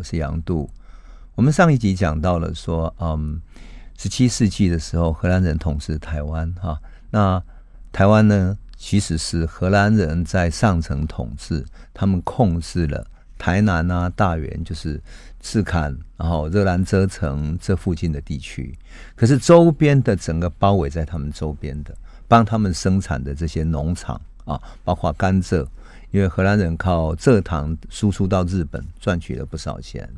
我是杨度。我们上一集讲到了说，嗯，十七世纪的时候，荷兰人统治台湾，哈，那台湾呢，其实是荷兰人在上层统治，他们控制了台南啊、大员，就是赤坎，然后热兰遮城这附近的地区，可是周边的整个包围在他们周边的，帮他们生产的这些农场啊，包括甘蔗。因为荷兰人靠蔗糖输出到日本赚取了不少钱，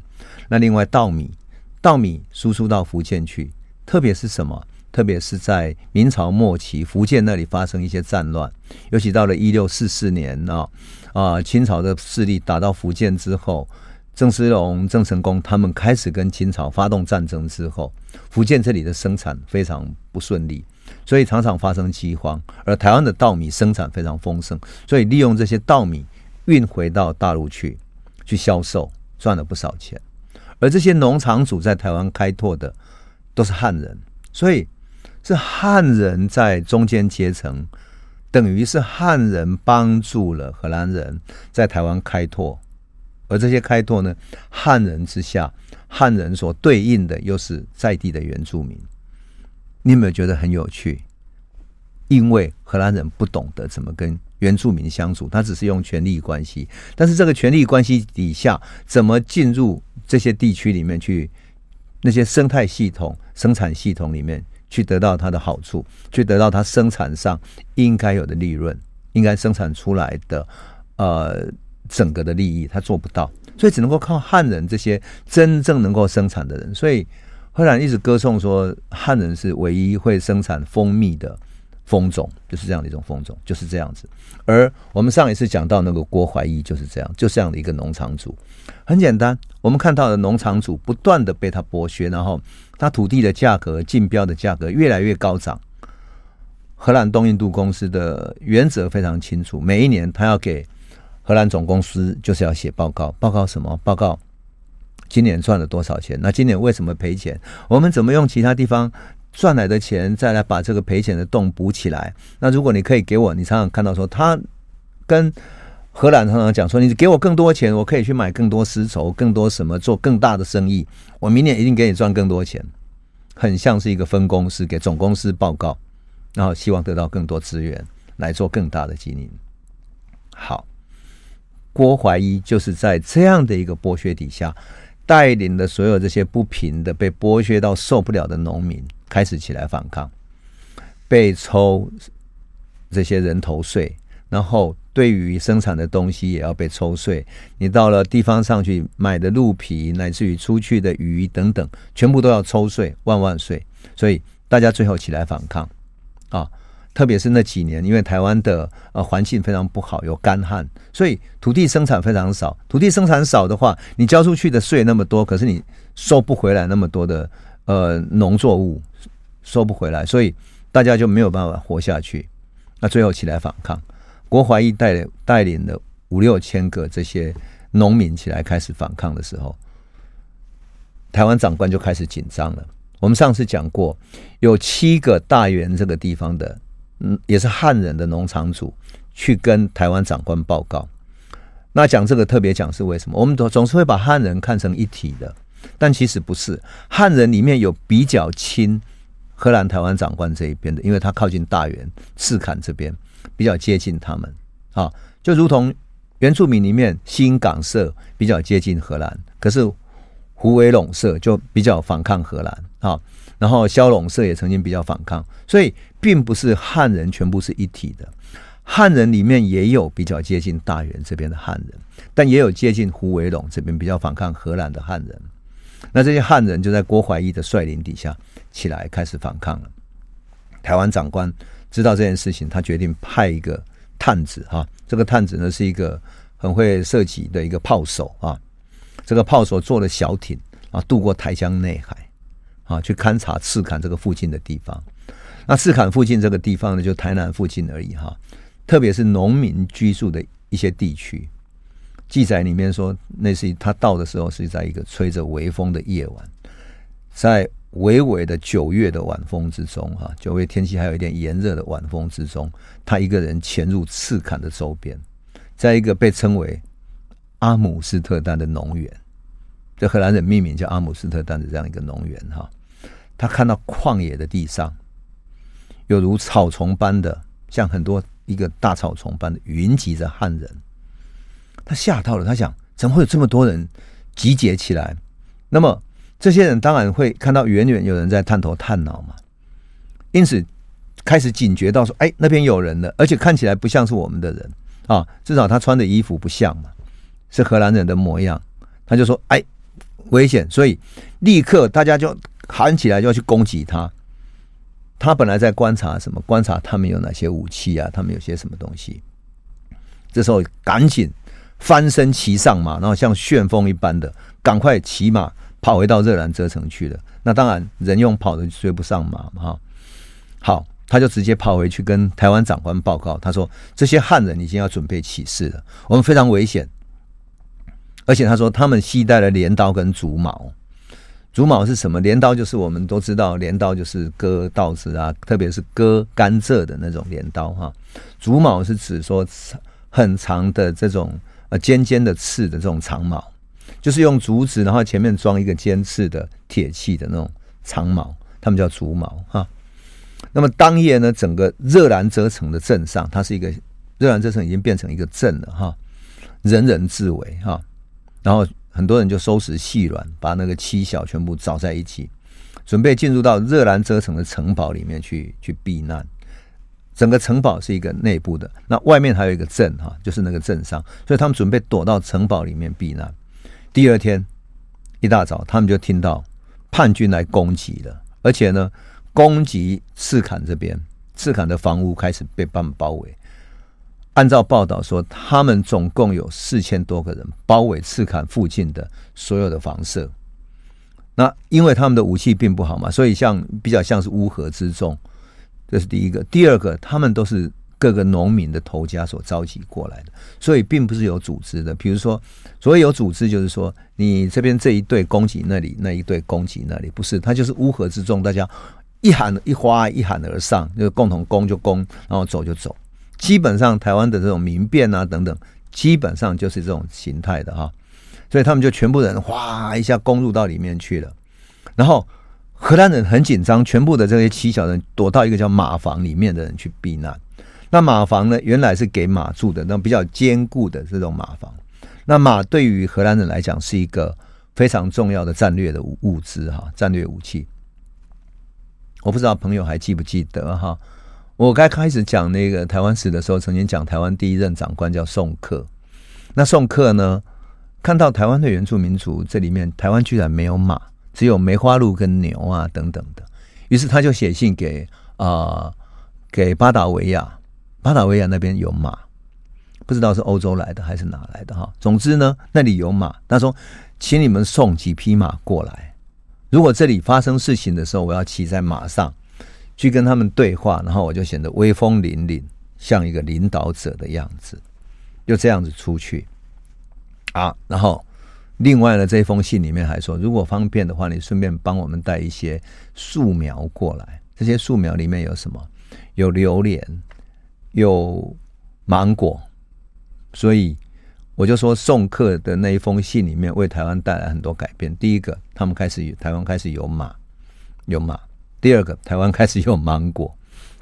那另外稻米，稻米输出到福建去，特别是什么？特别是在明朝末期，福建那里发生一些战乱，尤其到了一六四四年啊啊，清朝的势力打到福建之后，郑芝龙、郑成功他们开始跟清朝发动战争之后，福建这里的生产非常不顺利。所以常常发生饥荒，而台湾的稻米生产非常丰盛，所以利用这些稻米运回到大陆去，去销售，赚了不少钱。而这些农场主在台湾开拓的都是汉人，所以是汉人在中间阶层，等于是汉人帮助了荷兰人在台湾开拓，而这些开拓呢，汉人之下，汉人所对应的又是在地的原住民。你有没有觉得很有趣？因为荷兰人不懂得怎么跟原住民相处，他只是用权力关系。但是这个权力关系底下，怎么进入这些地区里面去，那些生态系统、生产系统里面去得到它的好处，去得到它生产上应该有的利润，应该生产出来的呃整个的利益，他做不到，所以只能够靠汉人这些真正能够生产的人，所以。荷兰一直歌颂说，汉人是唯一会生产蜂蜜的蜂种，就是这样的一种蜂种，就是这样子。而我们上一次讲到那个郭怀义就是这样，就这样的一个农场主。很简单，我们看到的农场主不断的被他剥削，然后他土地的价格、竞标的价格越来越高涨。荷兰东印度公司的原则非常清楚，每一年他要给荷兰总公司就是要写报告，报告什么？报告。今年赚了多少钱？那今年为什么赔钱？我们怎么用其他地方赚来的钱再来把这个赔钱的洞补起来？那如果你可以给我，你常常看到说他跟荷兰常常讲说，你给我更多钱，我可以去买更多丝绸，更多什么做更大的生意。我明年一定给你赚更多钱，很像是一个分公司给总公司报告，然后希望得到更多资源来做更大的经营。好，郭怀一就是在这样的一个剥削底下。带领的所有这些不平的、被剥削到受不了的农民开始起来反抗，被抽这些人头税，然后对于生产的东西也要被抽税。你到了地方上去买的鹿皮，乃至于出去的鱼等等，全部都要抽税，万万税。所以大家最后起来反抗啊！特别是那几年，因为台湾的呃环境非常不好，有干旱，所以土地生产非常少。土地生产少的话，你交出去的税那么多，可是你收不回来那么多的呃农作物，收不回来，所以大家就没有办法活下去。那最后起来反抗，郭怀义带带领了五六千个这些农民起来开始反抗的时候，台湾长官就开始紧张了。我们上次讲过，有七个大员这个地方的。嗯，也是汉人的农场主去跟台湾长官报告。那讲这个特别讲是为什么？我们总总是会把汉人看成一体的，但其实不是。汉人里面有比较亲荷兰台湾长官这一边的，因为他靠近大员、赤坎这边，比较接近他们啊。就如同原住民里面新港社比较接近荷兰，可是虎尾陇社就比较反抗荷兰啊。然后萧陇社也曾经比较反抗，所以并不是汉人全部是一体的。汉人里面也有比较接近大员这边的汉人，但也有接近虎尾陇这边比较反抗荷兰的汉人。那这些汉人就在郭怀义的率领底下起来开始反抗了。台湾长官知道这件事情，他决定派一个探子哈，这个探子呢是一个很会射击的一个炮手啊，这个炮手坐了小艇啊，渡过台江内海。啊，去勘察赤坎这个附近的地方。那赤坎附近这个地方呢，就台南附近而已哈。特别是农民居住的一些地区，记载里面说，那是他到的时候是在一个吹着微风的夜晚，在微微的九月的晚风之中哈，九月天气还有一点炎热的晚风之中，他一个人潜入赤坎的周边，在一个被称为阿姆斯特丹的农园。这荷兰人命名叫阿姆斯特丹的这样一个农园哈，他看到旷野的地上有如草丛般的，像很多一个大草丛般的云集着汉人，他吓到了，他想怎么会有这么多人集结起来？那么这些人当然会看到远远有人在探头探脑嘛，因此开始警觉到说，哎，那边有人了，而且看起来不像是我们的人啊，至少他穿的衣服不像嘛。是荷兰人的模样，他就说：“哎，危险！”所以立刻大家就喊起来，就要去攻击他。他本来在观察什么？观察他们有哪些武器啊？他们有些什么东西？这时候赶紧翻身骑上马，然后像旋风一般的赶快骑马跑回到热兰遮城去了。那当然，人用跑的追不上马嘛。哈，好，他就直接跑回去跟台湾长官报告，他说：“这些汉人已经要准备起事了，我们非常危险。”而且他说，他们携带了镰刀跟竹矛。竹矛是什么？镰刀就是我们都知道，镰刀就是割稻子啊，特别是割甘蔗的那种镰刀哈。竹矛是指说很长的这种呃尖尖的刺的这种长矛，就是用竹子，然后前面装一个尖刺的铁器的那种长矛，他们叫竹矛哈。那么当夜呢，整个热兰遮城的镇上，它是一个热兰遮城已经变成一个镇了哈，人人自危哈。然后很多人就收拾细软，把那个七小全部找在一起，准备进入到热兰遮城的城堡里面去去避难。整个城堡是一个内部的，那外面还有一个镇哈，就是那个镇上，所以他们准备躲到城堡里面避难。第二天一大早，他们就听到叛军来攻击了，而且呢，攻击赤坎这边，赤坎的房屋开始被他们包围。按照报道说，他们总共有四千多个人包围赤坎附近的所有的房舍。那因为他们的武器并不好嘛，所以像比较像是乌合之众。这是第一个。第二个，他们都是各个农民的头家所召集过来的，所以并不是有组织的。比如说，所谓有组织，就是说你这边这一队攻击那里，那一队攻击那里，不是，他就是乌合之众，大家一喊一哗一喊而上，就共同攻就攻，然后走就走。基本上台湾的这种民变啊等等，基本上就是这种形态的哈，所以他们就全部人哗一下攻入到里面去了，然后荷兰人很紧张，全部的这些骑小人躲到一个叫马房里面的人去避难。那马房呢，原来是给马住的，那比较坚固的这种马房。那马对于荷兰人来讲是一个非常重要的战略的物资哈，战略武器。我不知道朋友还记不记得哈？我该开始讲那个台湾史的时候，曾经讲台湾第一任长官叫宋克。那宋克呢，看到台湾的原住民族这里面，台湾居然没有马，只有梅花鹿跟牛啊等等的，于是他就写信给啊、给巴达维亚，巴达维亚那边有马，不知道是欧洲来的还是哪来的哈。总之呢，那里有马，他说，请你们送几匹马过来，如果这里发生事情的时候，我要骑在马上。去跟他们对话，然后我就显得威风凛凛，像一个领导者的样子，就这样子出去啊。然后另外呢，这封信里面还说，如果方便的话，你顺便帮我们带一些树苗过来。这些树苗里面有什么？有榴莲，有芒果。所以我就说，送客的那一封信里面为台湾带来很多改变。第一个，他们开始台湾开始有马，有马。第二个，台湾开始有芒果，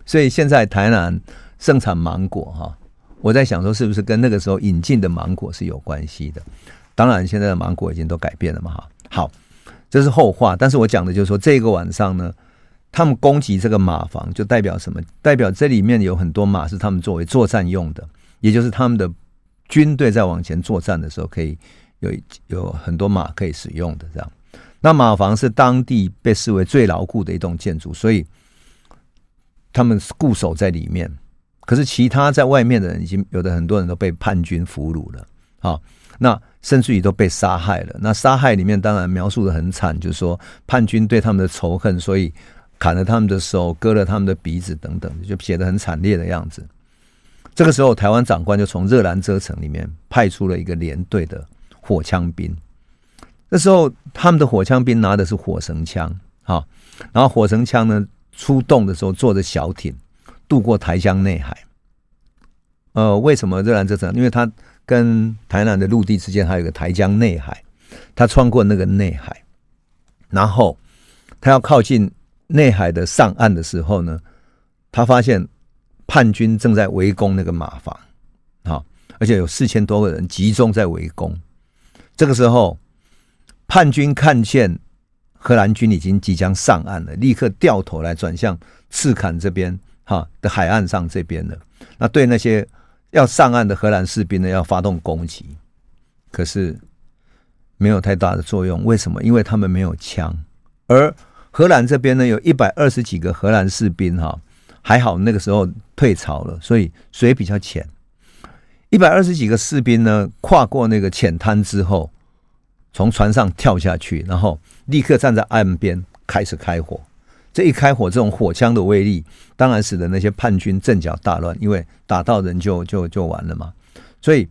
所以现在台南盛产芒果哈。我在想说，是不是跟那个时候引进的芒果是有关系的？当然，现在的芒果已经都改变了嘛哈。好，这是后话。但是我讲的就是说，这个晚上呢，他们攻击这个马房，就代表什么？代表这里面有很多马是他们作为作战用的，也就是他们的军队在往前作战的时候，可以有有很多马可以使用的这样。那马房是当地被视为最牢固的一栋建筑，所以他们固守在里面。可是其他在外面的人，已经有的很多人都被叛军俘虏了，好，那甚至于都被杀害了。那杀害里面当然描述的很惨，就是说叛军对他们的仇恨，所以砍了他们的手，割了他们的鼻子等等，就写得很惨烈的样子。这个时候，台湾长官就从热兰遮城里面派出了一个连队的火枪兵。那时候，他们的火枪兵拿的是火绳枪，哈，然后火绳枪呢出动的时候坐着小艇渡过台江内海。呃，为什么热兰遮城？因为它跟台南的陆地之间还有个台江内海，他穿过那个内海，然后他要靠近内海的上岸的时候呢，他发现叛军正在围攻那个马房，好，而且有四千多个人集中在围攻。这个时候，叛军看见荷兰军已经即将上岸了，立刻掉头来转向赤坎这边哈的海岸上这边了。那对那些要上岸的荷兰士兵呢，要发动攻击，可是没有太大的作用。为什么？因为他们没有枪，而荷兰这边呢，有一百二十几个荷兰士兵哈，还好那个时候退潮了，所以水比较浅。一百二十几个士兵呢，跨过那个浅滩之后，从船上跳下去，然后立刻站在岸边开始开火。这一开火，这种火枪的威力，当然使得那些叛军阵脚大乱，因为打到人就就就完了嘛。所以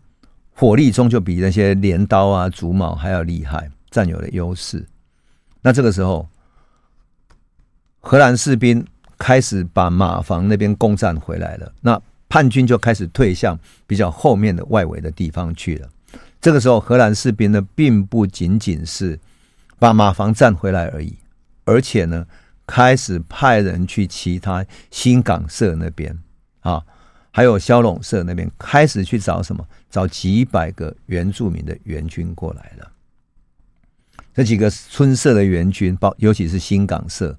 火力中就比那些镰刀啊、竹矛还要厉害，占有了优势。那这个时候，荷兰士兵开始把马房那边攻占回来了，那叛军就开始退向比较后面的外围的地方去了。这个时候，荷兰士兵呢，并不仅仅是把马房占回来而已，而且呢。开始派人去其他新港社那边啊，还有萧龙社那边，开始去找什么？找几百个原住民的援军过来了。这几个村社的援军，包尤其是新港社，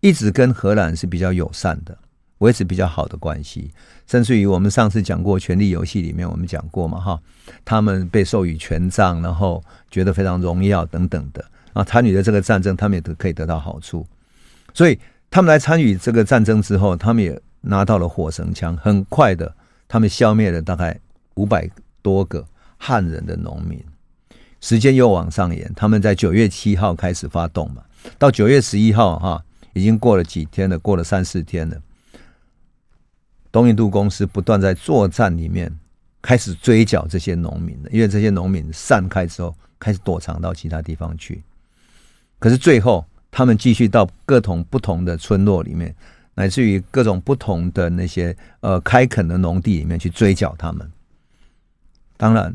一直跟荷兰是比较友善的，维持比较好的关系。甚至于我们上次讲过《权力游戏》里面，我们讲过嘛，哈，他们被授予权杖，然后觉得非常荣耀等等的啊，参与的这个战争，他们也都可以得到好处。所以他们来参与这个战争之后，他们也拿到了火绳枪。很快的，他们消灭了大概五百多个汉人的农民。时间又往上延，他们在九月七号开始发动嘛，到九月十一号哈，已经过了几天了，过了三四天了。东印度公司不断在作战里面开始追缴这些农民的，因为这些农民散开之后，开始躲藏到其他地方去。可是最后。他们继续到各种不同的村落里面，乃至于各种不同的那些呃开垦的农地里面去追缴他们。当然，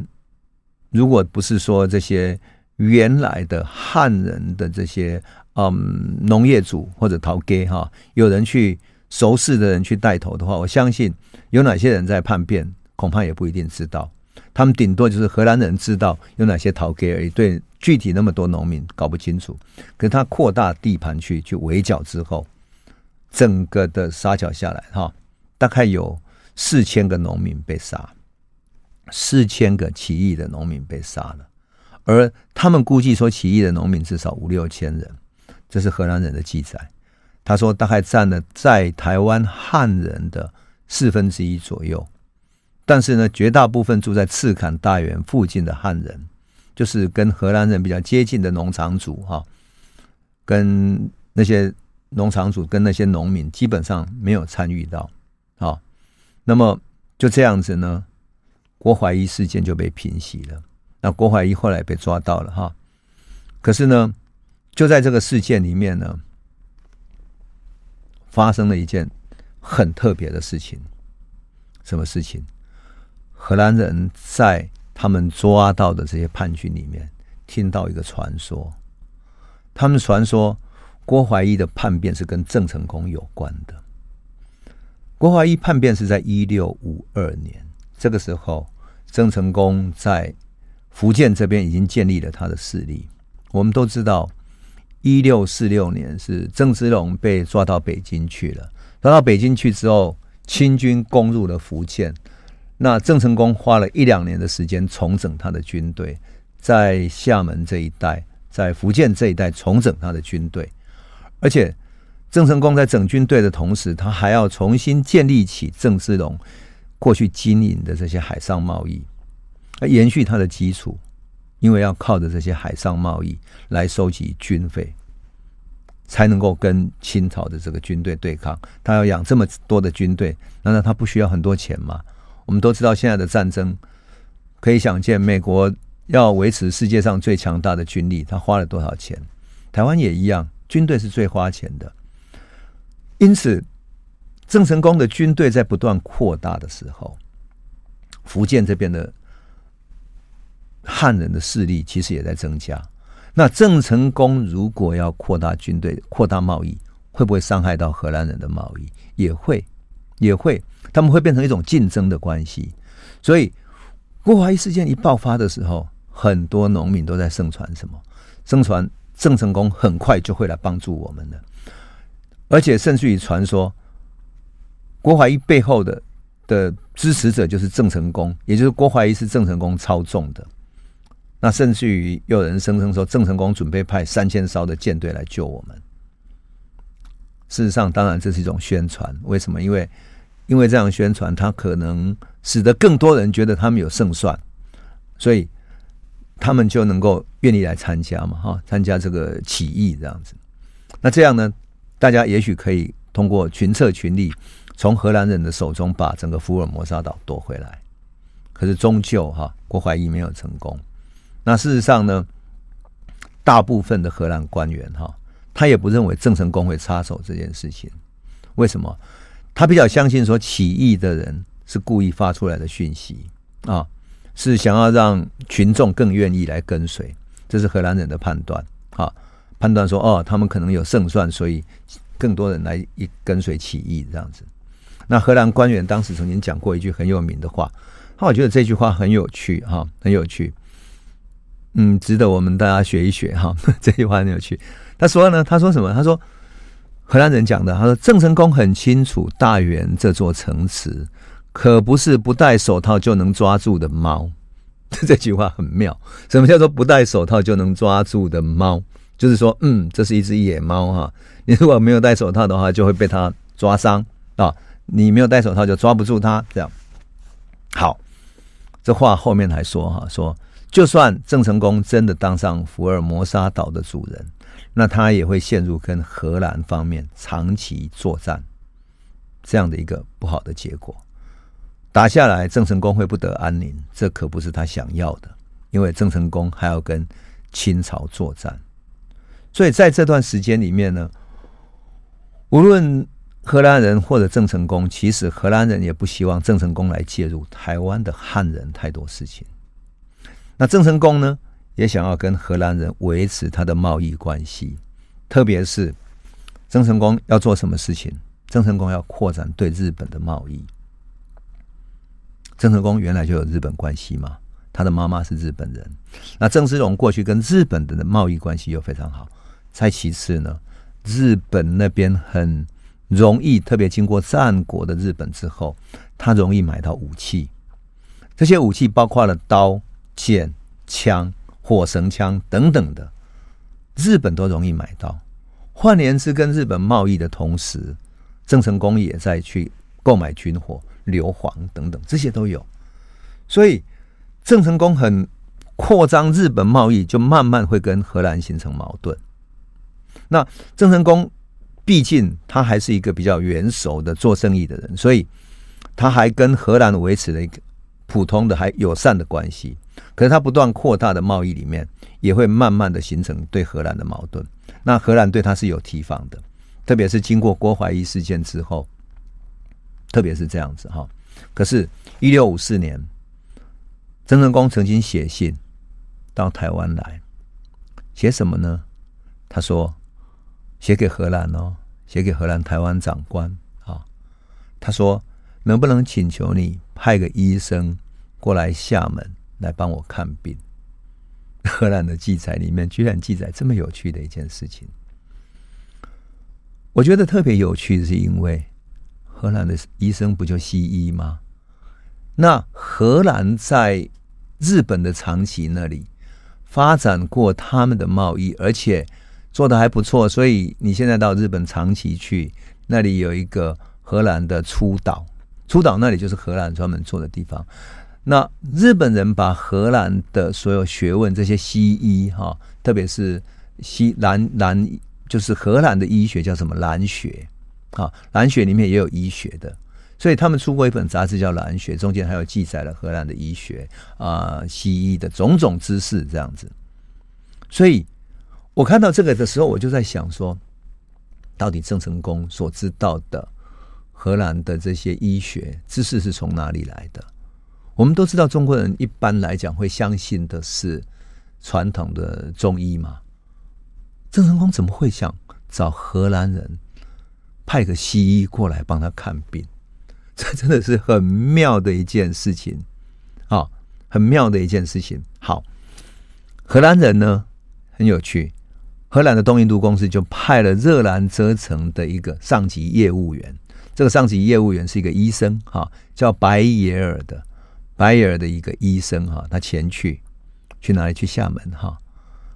如果不是说这些原来的汉人的这些嗯农业主或者头家哈，有人去熟识的人去带头的话，我相信有哪些人在叛变，恐怕也不一定知道。他们顶多就是荷兰人知道有哪些逃给而已，对。具体那么多农民搞不清楚，可是他扩大地盘去去围剿之后，整个的杀剿下来哈，大概有四千个农民被杀，四千个起义的农民被杀了，而他们估计说起义的农民至少五六千人，这是荷兰人的记载。他说大概占了在台湾汉人的四分之一左右，但是呢，绝大部分住在赤崁大园附近的汉人。就是跟荷兰人比较接近的农场主哈，跟那些农场主跟那些农民基本上没有参与到，好，那么就这样子呢，郭怀一事件就被平息了。那郭怀一后来被抓到了哈，可是呢，就在这个事件里面呢，发生了一件很特别的事情。什么事情？荷兰人在。他们抓到的这些叛军里面，听到一个传说，他们传说郭怀一的叛变是跟郑成功有关的。郭怀一叛变是在一六五二年，这个时候郑成功在福建这边已经建立了他的势力。我们都知道，一六四六年是郑芝龙被抓到北京去了，抓到北京去之后，清军攻入了福建。那郑成功花了一两年的时间重整他的军队，在厦门这一带，在福建这一带重整他的军队，而且郑成功在整军队的同时，他还要重新建立起郑芝龙过去经营的这些海上贸易，来延续他的基础，因为要靠着这些海上贸易来收集军费，才能够跟清朝的这个军队对抗。他要养这么多的军队，难道他不需要很多钱吗？我们都知道，现在的战争可以想见，美国要维持世界上最强大的军力，他花了多少钱？台湾也一样，军队是最花钱的。因此，郑成功的军队在不断扩大的时候，福建这边的汉人的势力其实也在增加。那郑成功如果要扩大军队、扩大贸易，会不会伤害到荷兰人的贸易？也会，也会，他们会变成一种竞争的关系。所以，郭怀义事件一爆发的时候，很多农民都在盛传什么？盛传郑成功很快就会来帮助我们的，而且甚至于传说，郭怀义背后的的支持者就是郑成功，也就是郭怀义是郑成功操纵的。那甚至于有人声称说，郑成功准备派三千艘的舰队来救我们。事实上，当然这是一种宣传。为什么？因为因为这样宣传，他可能使得更多人觉得他们有胜算，所以他们就能够愿意来参加嘛，哈，参加这个起义这样子。那这样呢，大家也许可以通过群策群力，从荷兰人的手中把整个福尔摩沙岛夺回来。可是终究哈，郭怀义没有成功。那事实上呢，大部分的荷兰官员哈，他也不认为郑成功会插手这件事情。为什么？他比较相信说，起义的人是故意发出来的讯息啊，是想要让群众更愿意来跟随。这是荷兰人的判断啊，判断说哦，他们可能有胜算，所以更多人来一跟随起义这样子。那荷兰官员当时曾经讲过一句很有名的话，那我觉得这句话很有趣哈，很有趣。嗯，值得我们大家学一学哈。这句话很有趣。他说呢，他说什么？他说荷兰人讲的。他说郑成功很清楚大员这座城池可不是不戴手套就能抓住的猫。这句话很妙。什么叫做不戴手套就能抓住的猫？就是说，嗯，这是一只野猫哈。你如果没有戴手套的话，就会被它抓伤啊。你没有戴手套就抓不住它。这样好。这话后面还说哈，说。就算郑成功真的当上福尔摩沙岛的主人，那他也会陷入跟荷兰方面长期作战这样的一个不好的结果。打下来，郑成功会不得安宁，这可不是他想要的。因为郑成功还要跟清朝作战，所以在这段时间里面呢，无论荷兰人或者郑成功，其实荷兰人也不希望郑成功来介入台湾的汉人太多事情。那郑成功呢，也想要跟荷兰人维持他的贸易关系，特别是郑成功要做什么事情？郑成功要扩展对日本的贸易。郑成功原来就有日本关系嘛，他的妈妈是日本人。那郑芝龙过去跟日本的贸易关系又非常好。再其次呢，日本那边很容易，特别经过战国的日本之后，他容易买到武器。这些武器包括了刀。剑、枪、火绳枪等等的，日本都容易买到。换言之，跟日本贸易的同时，郑成功也在去购买军火、硫磺等等，这些都有。所以，郑成功很扩张日本贸易，就慢慢会跟荷兰形成矛盾。那郑成功毕竟他还是一个比较圆熟的做生意的人，所以他还跟荷兰维持了一个普通的还友善的关系。可是他不断扩大的贸易里面，也会慢慢的形成对荷兰的矛盾。那荷兰对他是有提防的，特别是经过郭怀义事件之后，特别是这样子哈。可是，一六五四年，郑成功曾经写信到台湾来，写什么呢？他说写给荷兰哦，写给荷兰台湾长官啊。他说能不能请求你派个医生过来厦门？来帮我看病。荷兰的记载里面居然记载这么有趣的一件事情，我觉得特别有趣，是因为荷兰的医生不就西医吗？那荷兰在日本的长崎那里发展过他们的贸易，而且做得还不错，所以你现在到日本长崎去，那里有一个荷兰的出岛，出岛那里就是荷兰专门做的地方。那日本人把荷兰的所有学问，这些西医哈，特别是西兰兰，就是荷兰的医学叫什么兰学啊？兰学里面也有医学的，所以他们出过一本杂志叫《兰学》，中间还有记载了荷兰的医学啊、西医的种种知识这样子。所以我看到这个的时候，我就在想说，到底郑成功所知道的荷兰的这些医学知识是从哪里来的？我们都知道，中国人一般来讲会相信的是传统的中医嘛。郑成功怎么会想找荷兰人派个西医过来帮他看病？这真的是很妙的一件事情啊，很妙的一件事情。好，荷兰人呢，很有趣。荷兰的东印度公司就派了热兰遮城的一个上级业务员，这个上级业务员是一个医生，哈，叫白耶尔的，白耶尔的一个医生，哈，他前去，去哪里？去厦门，哈，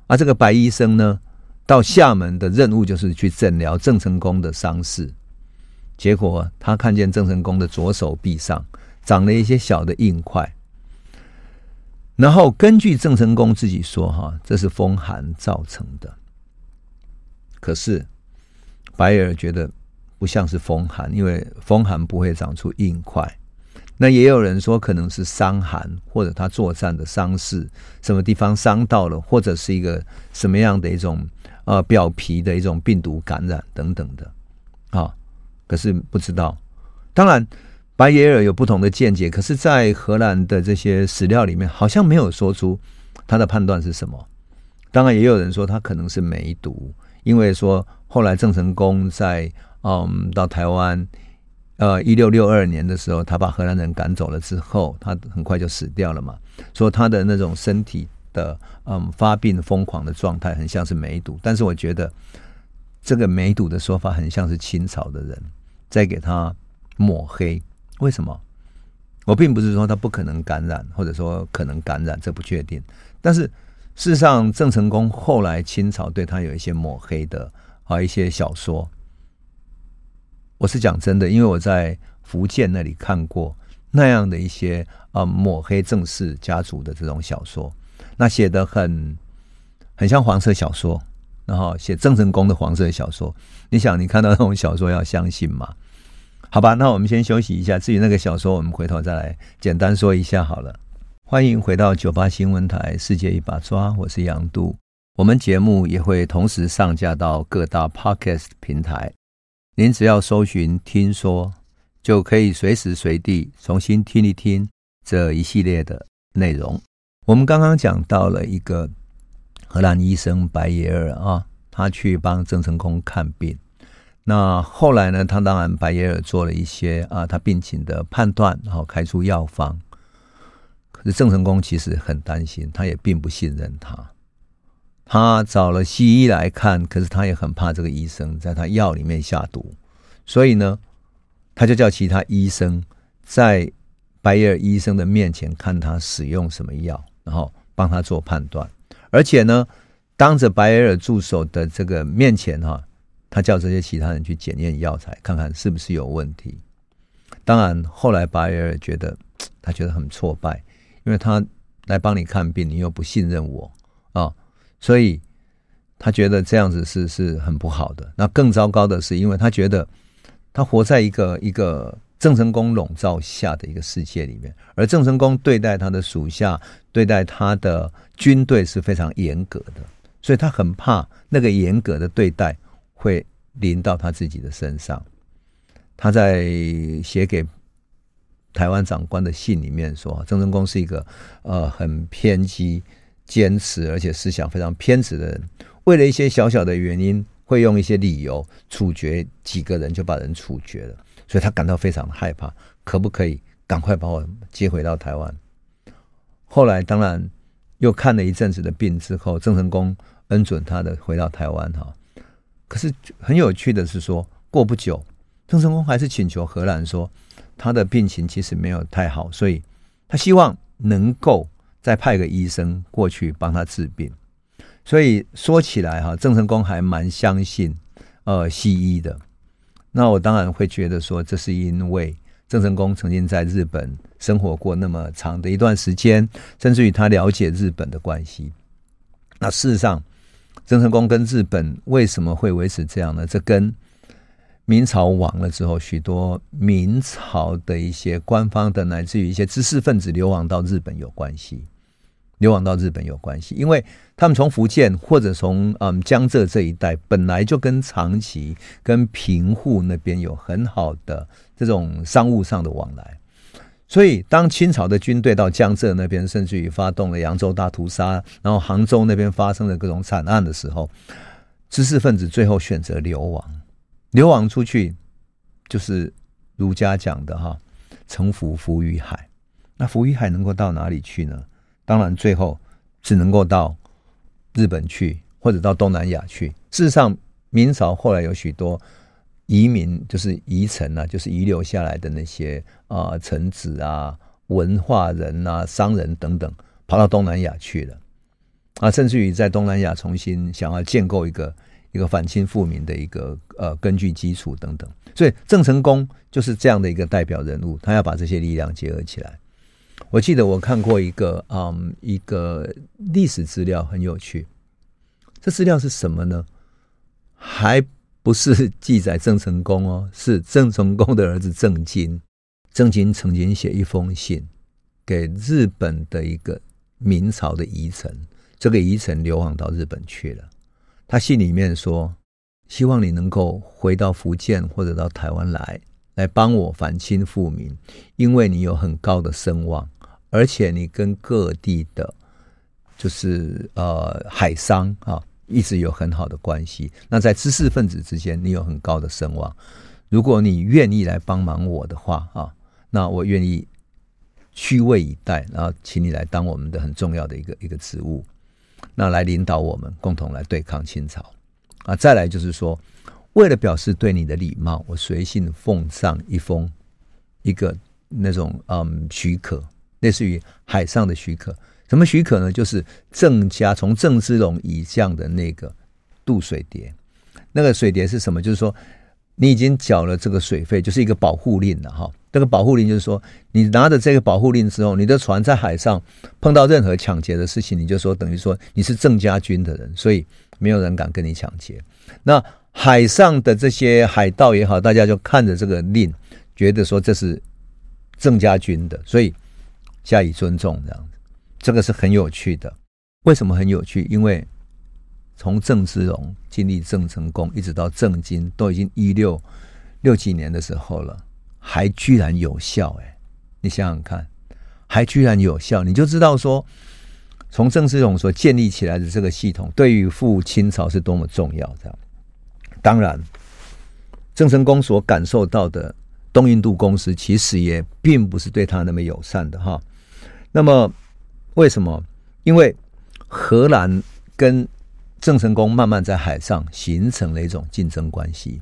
而这个白医生呢，到厦门的任务就是去诊疗郑成功的伤势，结果他看见郑成功的左手臂上长了一些小的硬块，然后根据郑成功自己说，哈，这是风寒造成的。可是，白尔觉得不像是风寒，因为风寒不会长出硬块。那也有人说可能是伤寒，或者他作战的伤势，什么地方伤到了，或者是一个什么样的一种呃表皮的一种病毒感染等等的啊。可是不知道。当然，白耶尔有不同的见解。可是，在荷兰的这些史料里面，好像没有说出他的判断是什么。当然，也有人说他可能是梅毒。因为说后来郑成功在嗯到台湾，呃一六六二年的时候，他把荷兰人赶走了之后，他很快就死掉了嘛。说他的那种身体的嗯发病疯狂的状态，很像是梅毒。但是我觉得这个梅毒的说法，很像是清朝的人在给他抹黑。为什么？我并不是说他不可能感染，或者说可能感染，这不确定。但是。事实上，郑成功后来清朝对他有一些抹黑的啊一些小说，我是讲真的，因为我在福建那里看过那样的一些啊抹黑郑氏家族的这种小说，那写的很很像黄色小说，然后写郑成功的黄色小说，你想你看到那种小说要相信吗？好吧，那我们先休息一下，至于那个小说，我们回头再来简单说一下好了。欢迎回到九八新闻台《世界一把抓》，我是杨度。我们节目也会同时上架到各大 Podcast 平台，您只要搜寻“听说”，就可以随时随地重新听一听这一系列的内容。我们刚刚讲到了一个荷兰医生白耶尔啊，他去帮郑成功看病。那后来呢，他当然白耶尔做了一些啊，他病情的判断，然后开出药方。可是郑成功其实很担心，他也并不信任他。他找了西医来看，可是他也很怕这个医生在他药里面下毒，所以呢，他就叫其他医生在白耶尔医生的面前看他使用什么药，然后帮他做判断。而且呢，当着白尔助手的这个面前哈，他叫这些其他人去检验药材，看看是不是有问题。当然，后来白尔觉得他觉得很挫败。因为他来帮你看病，你又不信任我啊，所以他觉得这样子是是很不好的。那更糟糕的是，因为他觉得他活在一个一个郑成功笼罩下的一个世界里面，而郑成功对待他的属下、对待他的军队是非常严格的，所以他很怕那个严格的对待会临到他自己的身上。他在写给。台湾长官的信里面说，郑成功是一个呃很偏激、坚持而且思想非常偏执的人。为了一些小小的原因，会用一些理由处决几个人，就把人处决了。所以他感到非常害怕，可不可以赶快把我接回到台湾？后来当然又看了一阵子的病之后，郑成功恩准他的回到台湾哈。可是很有趣的是说，过不久，郑成功还是请求荷兰说。他的病情其实没有太好，所以他希望能够再派个医生过去帮他治病。所以说起来哈，郑成功还蛮相信呃西医的。那我当然会觉得说，这是因为郑成功曾经在日本生活过那么长的一段时间，甚至于他了解日本的关系。那事实上，郑成功跟日本为什么会维持这样呢？这跟明朝亡了之后，许多明朝的一些官方的，乃至于一些知识分子流亡到日本有关系，流亡到日本有关系，因为他们从福建或者从嗯江浙这一带本来就跟长崎、跟平户那边有很好的这种商务上的往来，所以，当清朝的军队到江浙那边，甚至于发动了扬州大屠杀，然后杭州那边发生了各种惨案的时候，知识分子最后选择流亡。流亡出去，就是儒家讲的哈，乘浮浮于海。那浮于海能够到哪里去呢？当然，最后只能够到日本去，或者到东南亚去。事实上，明朝后来有许多。移民就是遗臣啊，就是遗留下来的那些啊臣子啊、文化人啊、商人等等，跑到东南亚去了啊，甚至于在东南亚重新想要建构一个一个反清复明的一个呃根据基础等等。所以郑成功就是这样的一个代表人物，他要把这些力量结合起来。我记得我看过一个嗯一个历史资料很有趣，这资料是什么呢？还。不是记载郑成功哦，是郑成功的儿子郑经。郑经曾经写一封信给日本的一个明朝的遗臣，这个遗臣流亡到日本去了。他信里面说，希望你能够回到福建或者到台湾来，来帮我反清复明，因为你有很高的声望，而且你跟各地的，就是呃海商啊。一直有很好的关系，那在知识分子之间，你有很高的声望。如果你愿意来帮忙我的话啊，那我愿意虚位以待，然后请你来当我们的很重要的一个一个职务，那来领导我们共同来对抗清朝啊。再来就是说，为了表示对你的礼貌，我随信奉上一封一个那种嗯许可，类似于海上的许可。什么许可呢？就是郑家从郑芝龙以降的那个渡水牒，那个水牒是什么？就是说你已经缴了这个水费，就是一个保护令了哈。这个保护令就是说，你拿着这个保护令之后，你的船在海上碰到任何抢劫的事情，你就说等于说你是郑家军的人，所以没有人敢跟你抢劫。那海上的这些海盗也好，大家就看着这个令，觉得说这是郑家军的，所以加以尊重这样。这个是很有趣的，为什么很有趣？因为从郑芝龙经历郑成功，一直到郑经，都已经一六六几年的时候了，还居然有效哎！你想想看，还居然有效，你就知道说，从郑芝龙所建立起来的这个系统，对于复清朝是多么重要。这样，当然，郑成功所感受到的东印度公司，其实也并不是对他那么友善的哈。那么。为什么？因为荷兰跟郑成功慢慢在海上形成了一种竞争关系，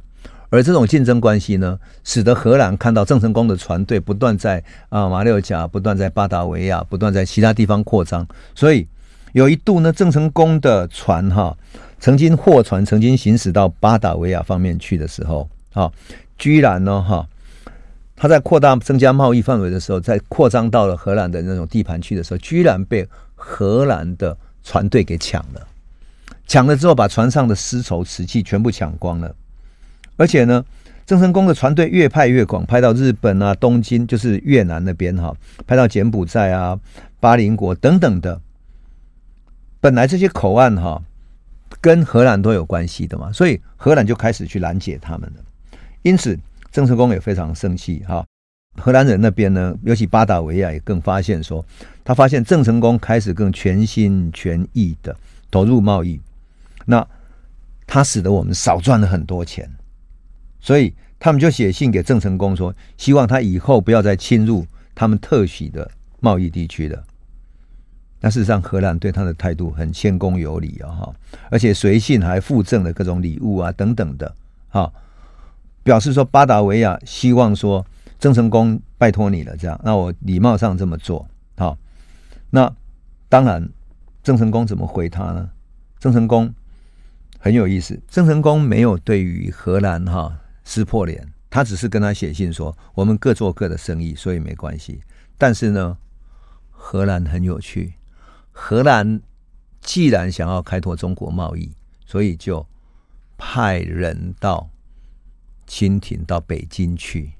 而这种竞争关系呢，使得荷兰看到郑成功的船队不断在啊马六甲、不断在巴达维亚、不断在其他地方扩张，所以有一度呢，郑成功的船哈，曾经货船曾经行驶到巴达维亚方面去的时候，啊，居然呢哈。他在扩大增加贸易范围的时候，在扩张到了荷兰的那种地盘区的时候，居然被荷兰的船队给抢了。抢了之后，把船上的丝绸瓷器全部抢光了。而且呢，郑成功的船队越派越广，派到日本啊、东京，就是越南那边哈，派到柬埔寨啊、巴林国等等的。本来这些口岸哈，跟荷兰都有关系的嘛，所以荷兰就开始去拦截他们了。因此。郑成功也非常生气哈，荷兰人那边呢，尤其巴达维亚也更发现说，他发现郑成功开始更全心全意的投入贸易，那他使得我们少赚了很多钱，所以他们就写信给郑成功说，希望他以后不要再侵入他们特许的贸易地区了。那事实上，荷兰对他的态度很谦恭有礼啊哈，而且随信还附赠了各种礼物啊等等的哈。表示说巴达维亚希望说郑成功拜托你了，这样，那我礼貌上这么做，好，那当然郑成功怎么回他呢？郑成功很有意思，郑成功没有对于荷兰哈撕破脸，他只是跟他写信说我们各做各的生意，所以没关系。但是呢，荷兰很有趣，荷兰既然想要开拓中国贸易，所以就派人到。清廷到北京去，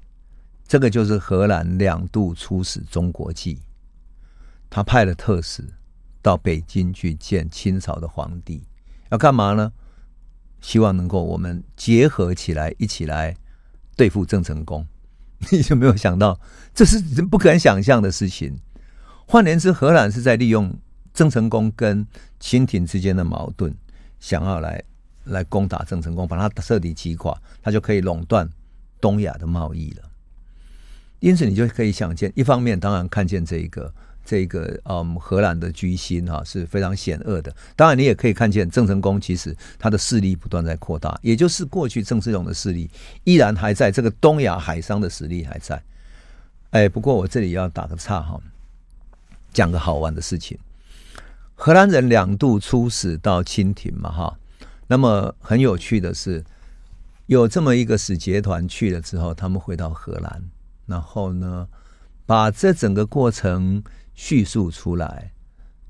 这个就是荷兰两度出使中国记。他派了特使到北京去见清朝的皇帝，要干嘛呢？希望能够我们结合起来，一起来对付郑成功。你就没有想到，这是不敢想象的事情。换言之，荷兰是在利用郑成功跟清廷之间的矛盾，想要来来攻打郑成功，把他彻底击垮，他就可以垄断东亚的贸易了。因此，你就可以想见，一方面当然看见这一个。这个嗯，荷兰的居心哈是非常险恶的。当然，你也可以看见郑成功其实他的势力不断在扩大，也就是过去郑芝龙的势力依然还在，这个东亚海商的实力还在。哎，不过我这里要打个岔哈，讲个好玩的事情。荷兰人两度出使到清廷嘛哈，那么很有趣的是，有这么一个使节团去了之后，他们回到荷兰，然后呢，把这整个过程。叙述出来，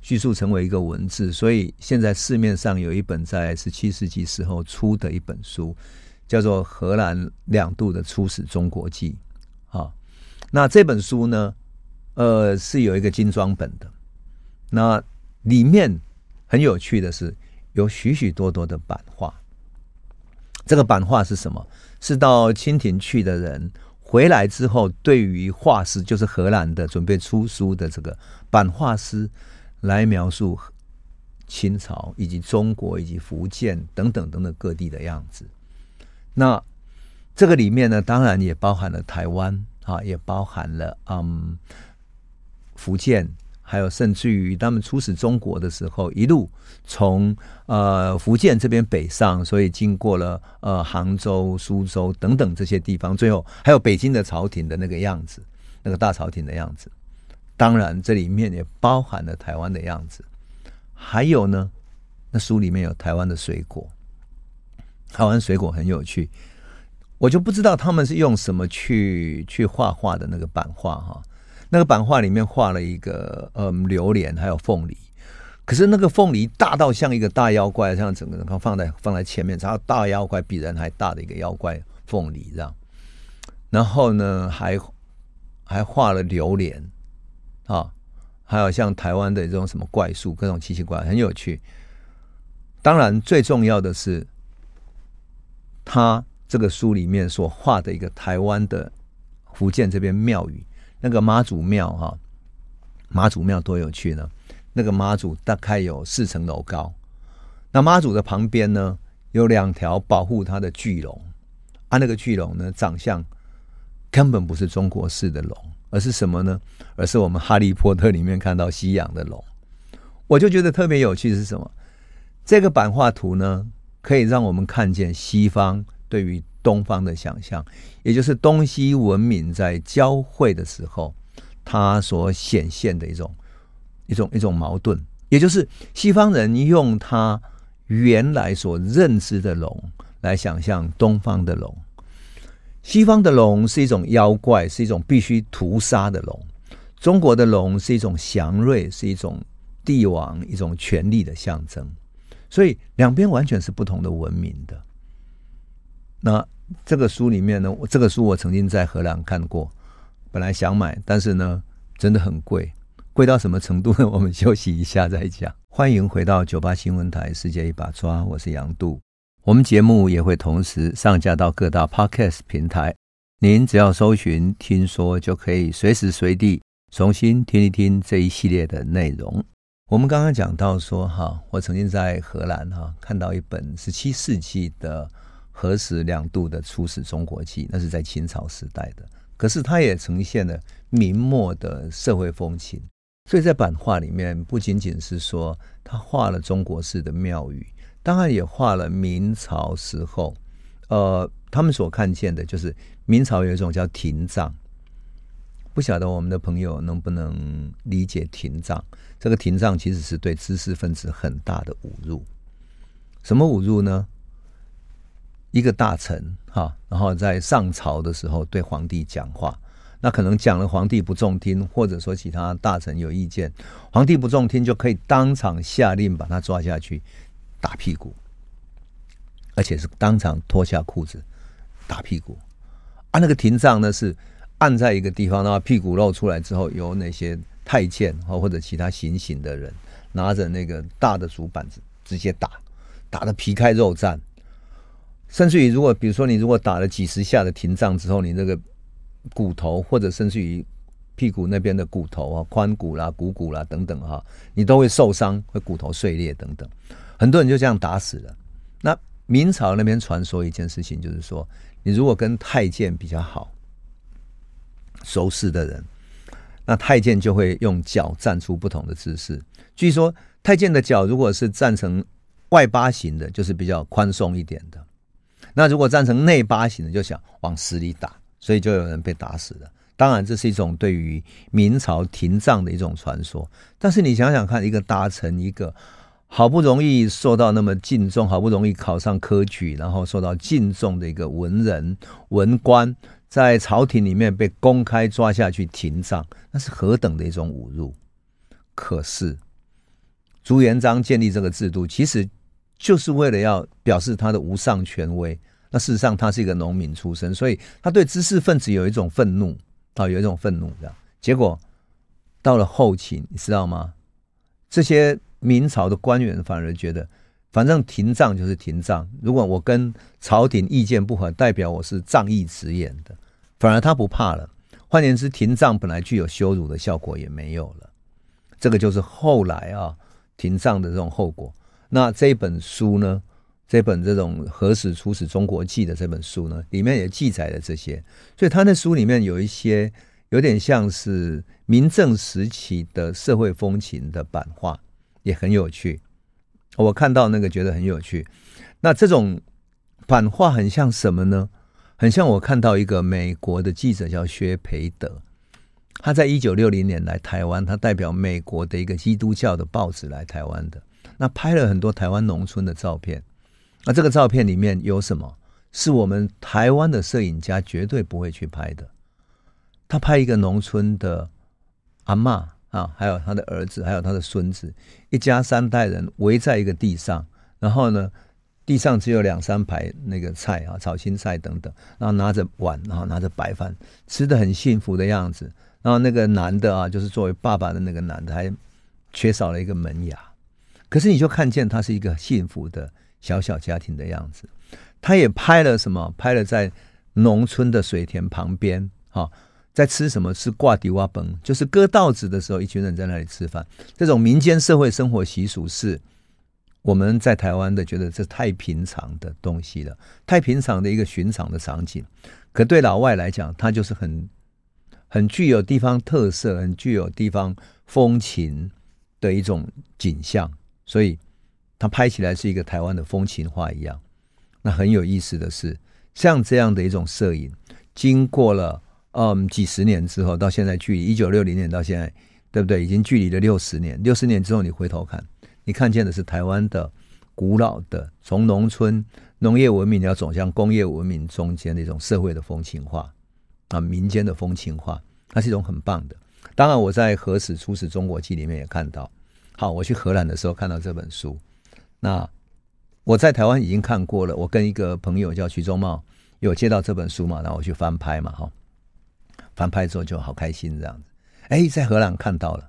叙述成为一个文字，所以现在市面上有一本在十七世纪时候出的一本书，叫做《荷兰两度的出使中国记》啊。那这本书呢，呃，是有一个精装本的。那里面很有趣的是，有许许多多的版画。这个版画是什么？是到清廷去的人。回来之后，对于画师，就是荷兰的准备出书的这个版画师，来描述清朝以及中国以及福建等等等等各地的样子。那这个里面呢，当然也包含了台湾啊，也包含了嗯福建。还有，甚至于他们出使中国的时候，一路从呃福建这边北上，所以经过了呃杭州、苏州等等这些地方，最后还有北京的朝廷的那个样子，那个大朝廷的样子。当然，这里面也包含了台湾的样子。还有呢，那书里面有台湾的水果，台湾水果很有趣，我就不知道他们是用什么去去画画的那个版画哈。那个版画里面画了一个嗯榴莲，还有凤梨，可是那个凤梨大到像一个大妖怪，像整个人放在放在前面，然后大妖怪比人还大的一个妖怪凤梨这样，然后呢还还画了榴莲啊，还有像台湾的这种什么怪树，各种奇奇怪怪，很有趣。当然最重要的是，他这个书里面所画的一个台湾的福建这边庙宇。那个妈祖庙哈，妈祖庙多有趣呢！那个妈祖大概有四层楼高，那妈祖的旁边呢，有两条保护它的巨龙，啊，那个巨龙呢，长相根本不是中国式的龙，而是什么呢？而是我们哈利波特里面看到西洋的龙。我就觉得特别有趣是什么？这个版画图呢，可以让我们看见西方对于东方的想象，也就是东西文明在交汇的时候，它所显现的一种一种一种矛盾，也就是西方人用他原来所认知的龙来想象东方的龙。西方的龙是一种妖怪，是一种必须屠杀的龙；中国的龙是一种祥瑞，是一种帝王，一种权力的象征。所以两边完全是不同的文明的。那这个书里面呢，这个书我曾经在荷兰看过，本来想买，但是呢，真的很贵，贵到什么程度呢？我们休息一下再讲。欢迎回到九八新闻台世界一把抓，我是杨度。我们节目也会同时上架到各大 Podcast 平台，您只要搜寻“听说”，就可以随时随地重新听一听这一系列的内容。我们刚刚讲到说，哈，我曾经在荷兰哈看到一本十七世纪的。何时两度的出使中国记，那是在清朝时代的。可是它也呈现了明末的社会风情。所以在版画里面，不仅仅是说他画了中国式的庙宇，当然也画了明朝时候，呃，他们所看见的就是明朝有一种叫廷杖。不晓得我们的朋友能不能理解廷杖？这个廷杖其实是对知识分子很大的侮辱。什么侮辱呢？一个大臣哈，然后在上朝的时候对皇帝讲话，那可能讲了皇帝不中听，或者说其他大臣有意见，皇帝不中听就可以当场下令把他抓下去打屁股，而且是当场脱下裤子打屁股。啊，那个廷杖呢是按在一个地方，然后屁股露出来之后，由那些太监或者其他行刑的人拿着那个大的竹板子直接打，打的皮开肉绽。甚至于，如果比如说你如果打了几十下的停杖之后，你那个骨头，或者甚至于屁股那边的骨头啊、髋骨啦、股骨啦等等哈，你都会受伤，会骨头碎裂等等。很多人就这样打死了。那明朝那边传说一件事情，就是说，你如果跟太监比较好、熟识的人，那太监就会用脚站出不同的姿势。据说太监的脚如果是站成外八型的，就是比较宽松一点的；那如果站成内八型的，就想往死里打，所以就有人被打死了。当然，这是一种对于明朝廷杖的一种传说。但是你想想看，一个大臣，一个好不容易受到那么敬重，好不容易考上科举，然后受到敬重的一个文人文官，在朝廷里面被公开抓下去廷杖，那是何等的一种侮辱！可是朱元璋建立这个制度，其实就是为了要表示他的无上权威。那事实上，他是一个农民出身，所以他对知识分子有一种愤怒，啊，有一种愤怒这样。结果到了后期，你知道吗？这些明朝的官员反而觉得，反正廷杖就是廷杖，如果我跟朝廷意见不合，代表我是仗义执言的。反而他不怕了。换言之，廷杖本来具有羞辱的效果也没有了。这个就是后来啊，廷杖的这种后果。那这本书呢，这本这种《何时出使中国记》的这本书呢，里面也记载了这些。所以他那书里面有一些有点像是明正时期的社会风情的版画，也很有趣。我看到那个觉得很有趣。那这种版画很像什么呢？很像我看到一个美国的记者叫薛培德，他在一九六零年来台湾，他代表美国的一个基督教的报纸来台湾的，那拍了很多台湾农村的照片。那这个照片里面有什么？是我们台湾的摄影家绝对不会去拍的。他拍一个农村的阿嬷啊，还有他的儿子，还有他的孙子，一家三代人围在一个地上，然后呢，地上只有两三排那个菜啊，炒青菜等等，然后拿着碗，然后拿着白饭，吃的很幸福的样子。然后那个男的啊，就是作为爸爸的那个男的，还缺少了一个门牙。可是你就看见他是一个幸福的小小家庭的样子。他也拍了什么？拍了在农村的水田旁边，哈，在吃什么？吃挂地瓦崩，就是割稻子的时候，一群人在那里吃饭。这种民间社会生活习俗是。我们在台湾的觉得这太平常的东西了，太平常的一个寻常的场景，可对老外来讲，它就是很很具有地方特色、很具有地方风情的一种景象，所以它拍起来是一个台湾的风情画一样。那很有意思的是，像这样的一种摄影，经过了嗯几十年之后，到现在距离一九六零年到现在，对不对？已经距离了六十年。六十年之后，你回头看。你看见的是台湾的古老的，从农村农业文明要走向工业文明中间的一种社会的风情画啊，民间的风情画，它是一种很棒的。当然，我在《何史出使中国记》里面也看到。好，我去荷兰的时候看到这本书。那我在台湾已经看过了。我跟一个朋友叫徐忠茂，有接到这本书嘛，然后我去翻拍嘛，哈，翻拍之后就好开心这样子。哎，在荷兰看到了，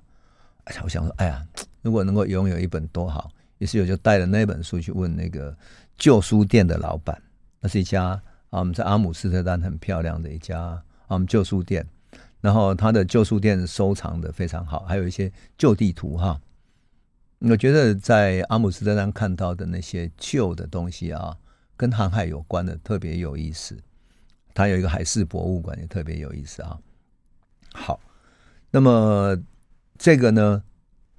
哎呀，我想说，哎呀。如果能够拥有一本多好，于是我就带了那本书去问那个旧书店的老板，那是一家啊，我们在阿姆斯特丹很漂亮的一家啊，我们旧书店，然后他的旧书店收藏的非常好，还有一些旧地图哈。我觉得在阿姆斯特丹看到的那些旧的东西啊，跟航海有关的特别有意思。它有一个海事博物馆也特别有意思啊。好，那么这个呢？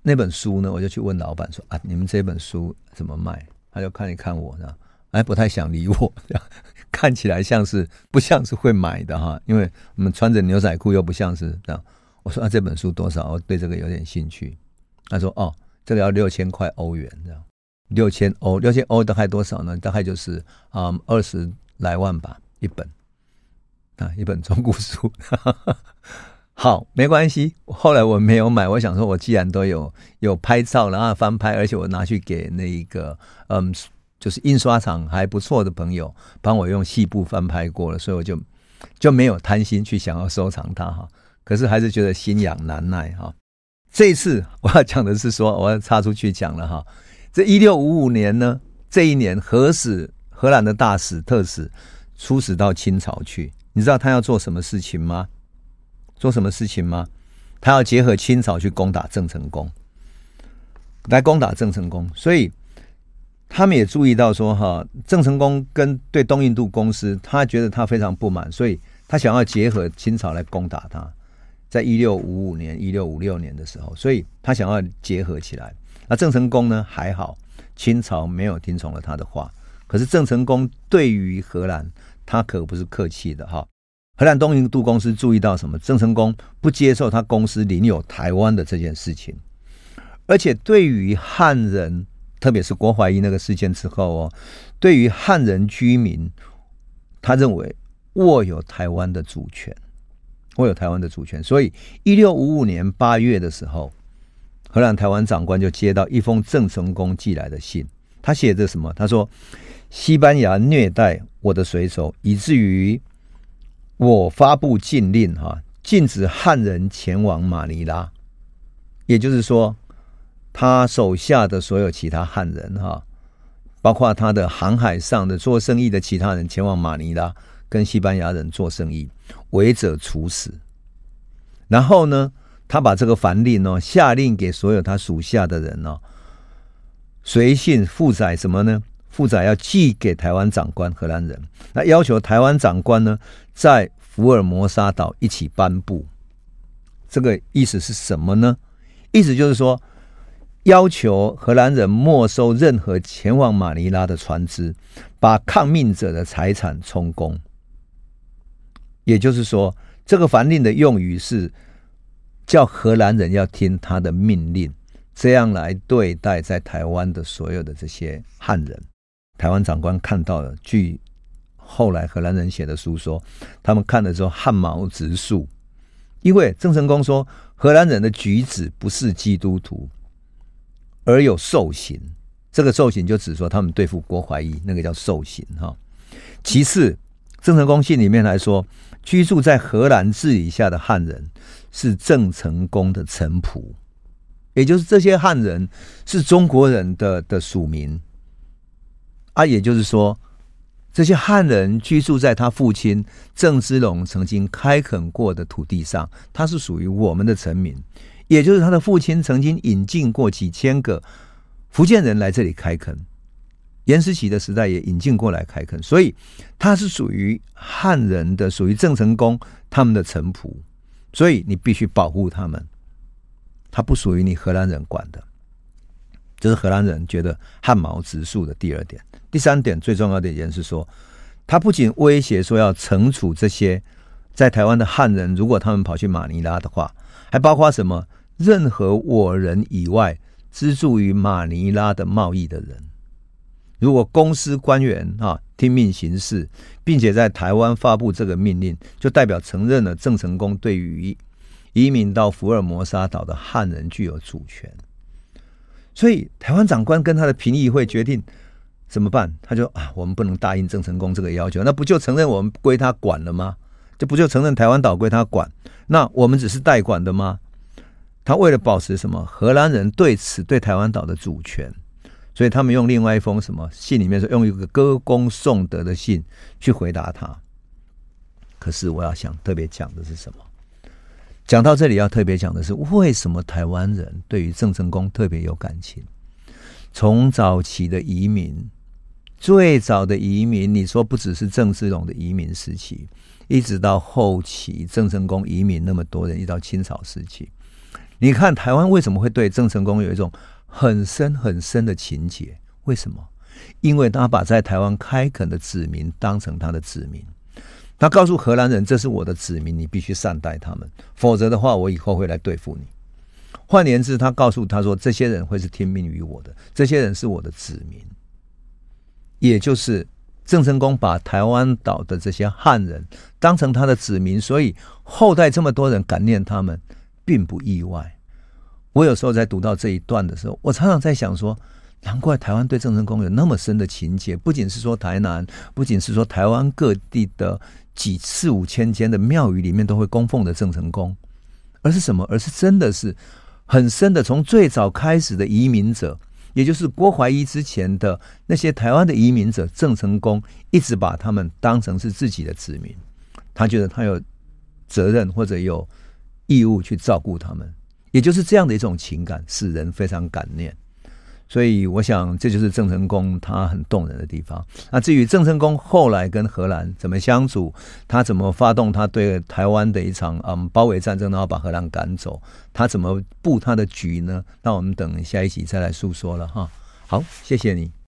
那本书呢，我就去问老板说：“啊，你们这本书怎么卖？”他就看一看我，呢，哎不太想理我，看起来像是不像是会买的哈？因为我们穿着牛仔裤又不像是这样。我说：“啊，这本书多少？我对这个有点兴趣。”他说：“哦，这个要六千块欧元，这样六千欧，六千欧大概多少呢？大概就是啊二十来万吧，一本啊，一本中古书。”好，没关系。后来我没有买，我想说，我既然都有有拍照，然后翻拍，而且我拿去给那一个嗯，就是印刷厂还不错的朋友帮我用细部翻拍过了，所以我就就没有贪心去想要收藏它哈。可是还是觉得心痒难耐哈。这一次我要讲的是说，我要插出去讲了哈。这一六五五年呢，这一年，荷使荷兰的大使特使出使到清朝去。你知道他要做什么事情吗？做什么事情吗？他要结合清朝去攻打郑成功，来攻打郑成功。所以他们也注意到说，哈，郑成功跟对东印度公司，他觉得他非常不满，所以他想要结合清朝来攻打他。在一六五五年、一六五六年的时候，所以他想要结合起来。那郑成功呢？还好，清朝没有听从了他的话。可是郑成功对于荷兰，他可不是客气的哈。荷兰东印度公司注意到什么？郑成功不接受他公司领有台湾的这件事情，而且对于汉人，特别是郭怀义那个事件之后哦，对于汉人居民，他认为握有台湾的主权。我有台湾的主权，所以一六五五年八月的时候，荷兰台湾长官就接到一封郑成功寄来的信，他写着什么？他说：“西班牙虐待我的水手，以至于我发布禁令，哈，禁止汉人前往马尼拉。也就是说，他手下的所有其他汉人，哈，包括他的航海上的做生意的其他人，前往马尼拉。”跟西班牙人做生意，违者处死。然后呢，他把这个凡令呢，下令给所有他属下的人哦，随信附载什么呢？附载要寄给台湾长官荷兰人，那要求台湾长官呢，在福尔摩沙岛一起颁布。这个意思是什么呢？意思就是说，要求荷兰人没收任何前往马尼拉的船只，把抗命者的财产充公。也就是说，这个凡令的用语是叫荷兰人要听他的命令，这样来对待在台湾的所有的这些汉人。台湾长官看到了，据后来荷兰人写的书说，他们看了之后汗毛直竖，因为郑成功说荷兰人的举止不是基督徒，而有兽行。这个兽行就指说他们对付郭怀义，那个叫兽行哈。其次，郑成功信里面来说。居住在荷兰治理下的汉人是郑成功的臣仆，也就是这些汉人是中国人的的属民啊。也就是说，这些汉人居住在他父亲郑芝龙曾经开垦过的土地上，他是属于我们的臣民。也就是他的父亲曾经引进过几千个福建人来这里开垦。严思齐的时代也引进过来开垦，所以他是属于汉人的，属于郑成功他们的臣仆，所以你必须保护他们。他不属于你荷兰人管的，这是荷兰人觉得汗毛直竖的第二点。第三点最重要的一点是说，他不仅威胁说要惩处这些在台湾的汉人，如果他们跑去马尼拉的话，还包括什么？任何我人以外资助于马尼拉的贸易的人。如果公司官员啊听命行事，并且在台湾发布这个命令，就代表承认了郑成功对于移民到福尔摩沙岛的汉人具有主权。所以台湾长官跟他的评议会决定怎么办？他就啊，我们不能答应郑成功这个要求，那不就承认我们归他管了吗？这不就承认台湾岛归他管？那我们只是代管的吗？他为了保持什么？荷兰人对此对台湾岛的主权。所以他们用另外一封什么信里面说，用一个歌功颂德的信去回答他。可是我要想特别讲的是什么？讲到这里要特别讲的是，为什么台湾人对于郑成功特别有感情？从早期的移民，最早的移民，你说不只是郑芝龙的移民时期，一直到后期郑成功移民那么多人，一直到清朝时期，你看台湾为什么会对郑成功有一种？很深很深的情结，为什么？因为他把在台湾开垦的子民当成他的子民，他告诉荷兰人：“这是我的子民，你必须善待他们，否则的话，我以后会来对付你。”换言之，他告诉他说：“这些人会是听命于我的，这些人是我的子民。”也就是郑成功把台湾岛的这些汉人当成他的子民，所以后代这么多人感念他们，并不意外。我有时候在读到这一段的时候，我常常在想说，难怪台湾对郑成功有那么深的情结。不仅是说台南，不仅是说台湾各地的几四五千间的庙宇里面都会供奉的郑成功，而是什么？而是真的是很深的，从最早开始的移民者，也就是郭怀一之前的那些台湾的移民者，郑成功一直把他们当成是自己的子民，他觉得他有责任或者有义务去照顾他们，也就是这样的一种情感，使人非常感念。所以，我想这就是郑成功他很动人的地方。那至于郑成功后来跟荷兰怎么相处，他怎么发动他对台湾的一场嗯包围战争，然后把荷兰赶走，他怎么布他的局呢？那我们等下一集再来诉说了哈。好，谢谢你。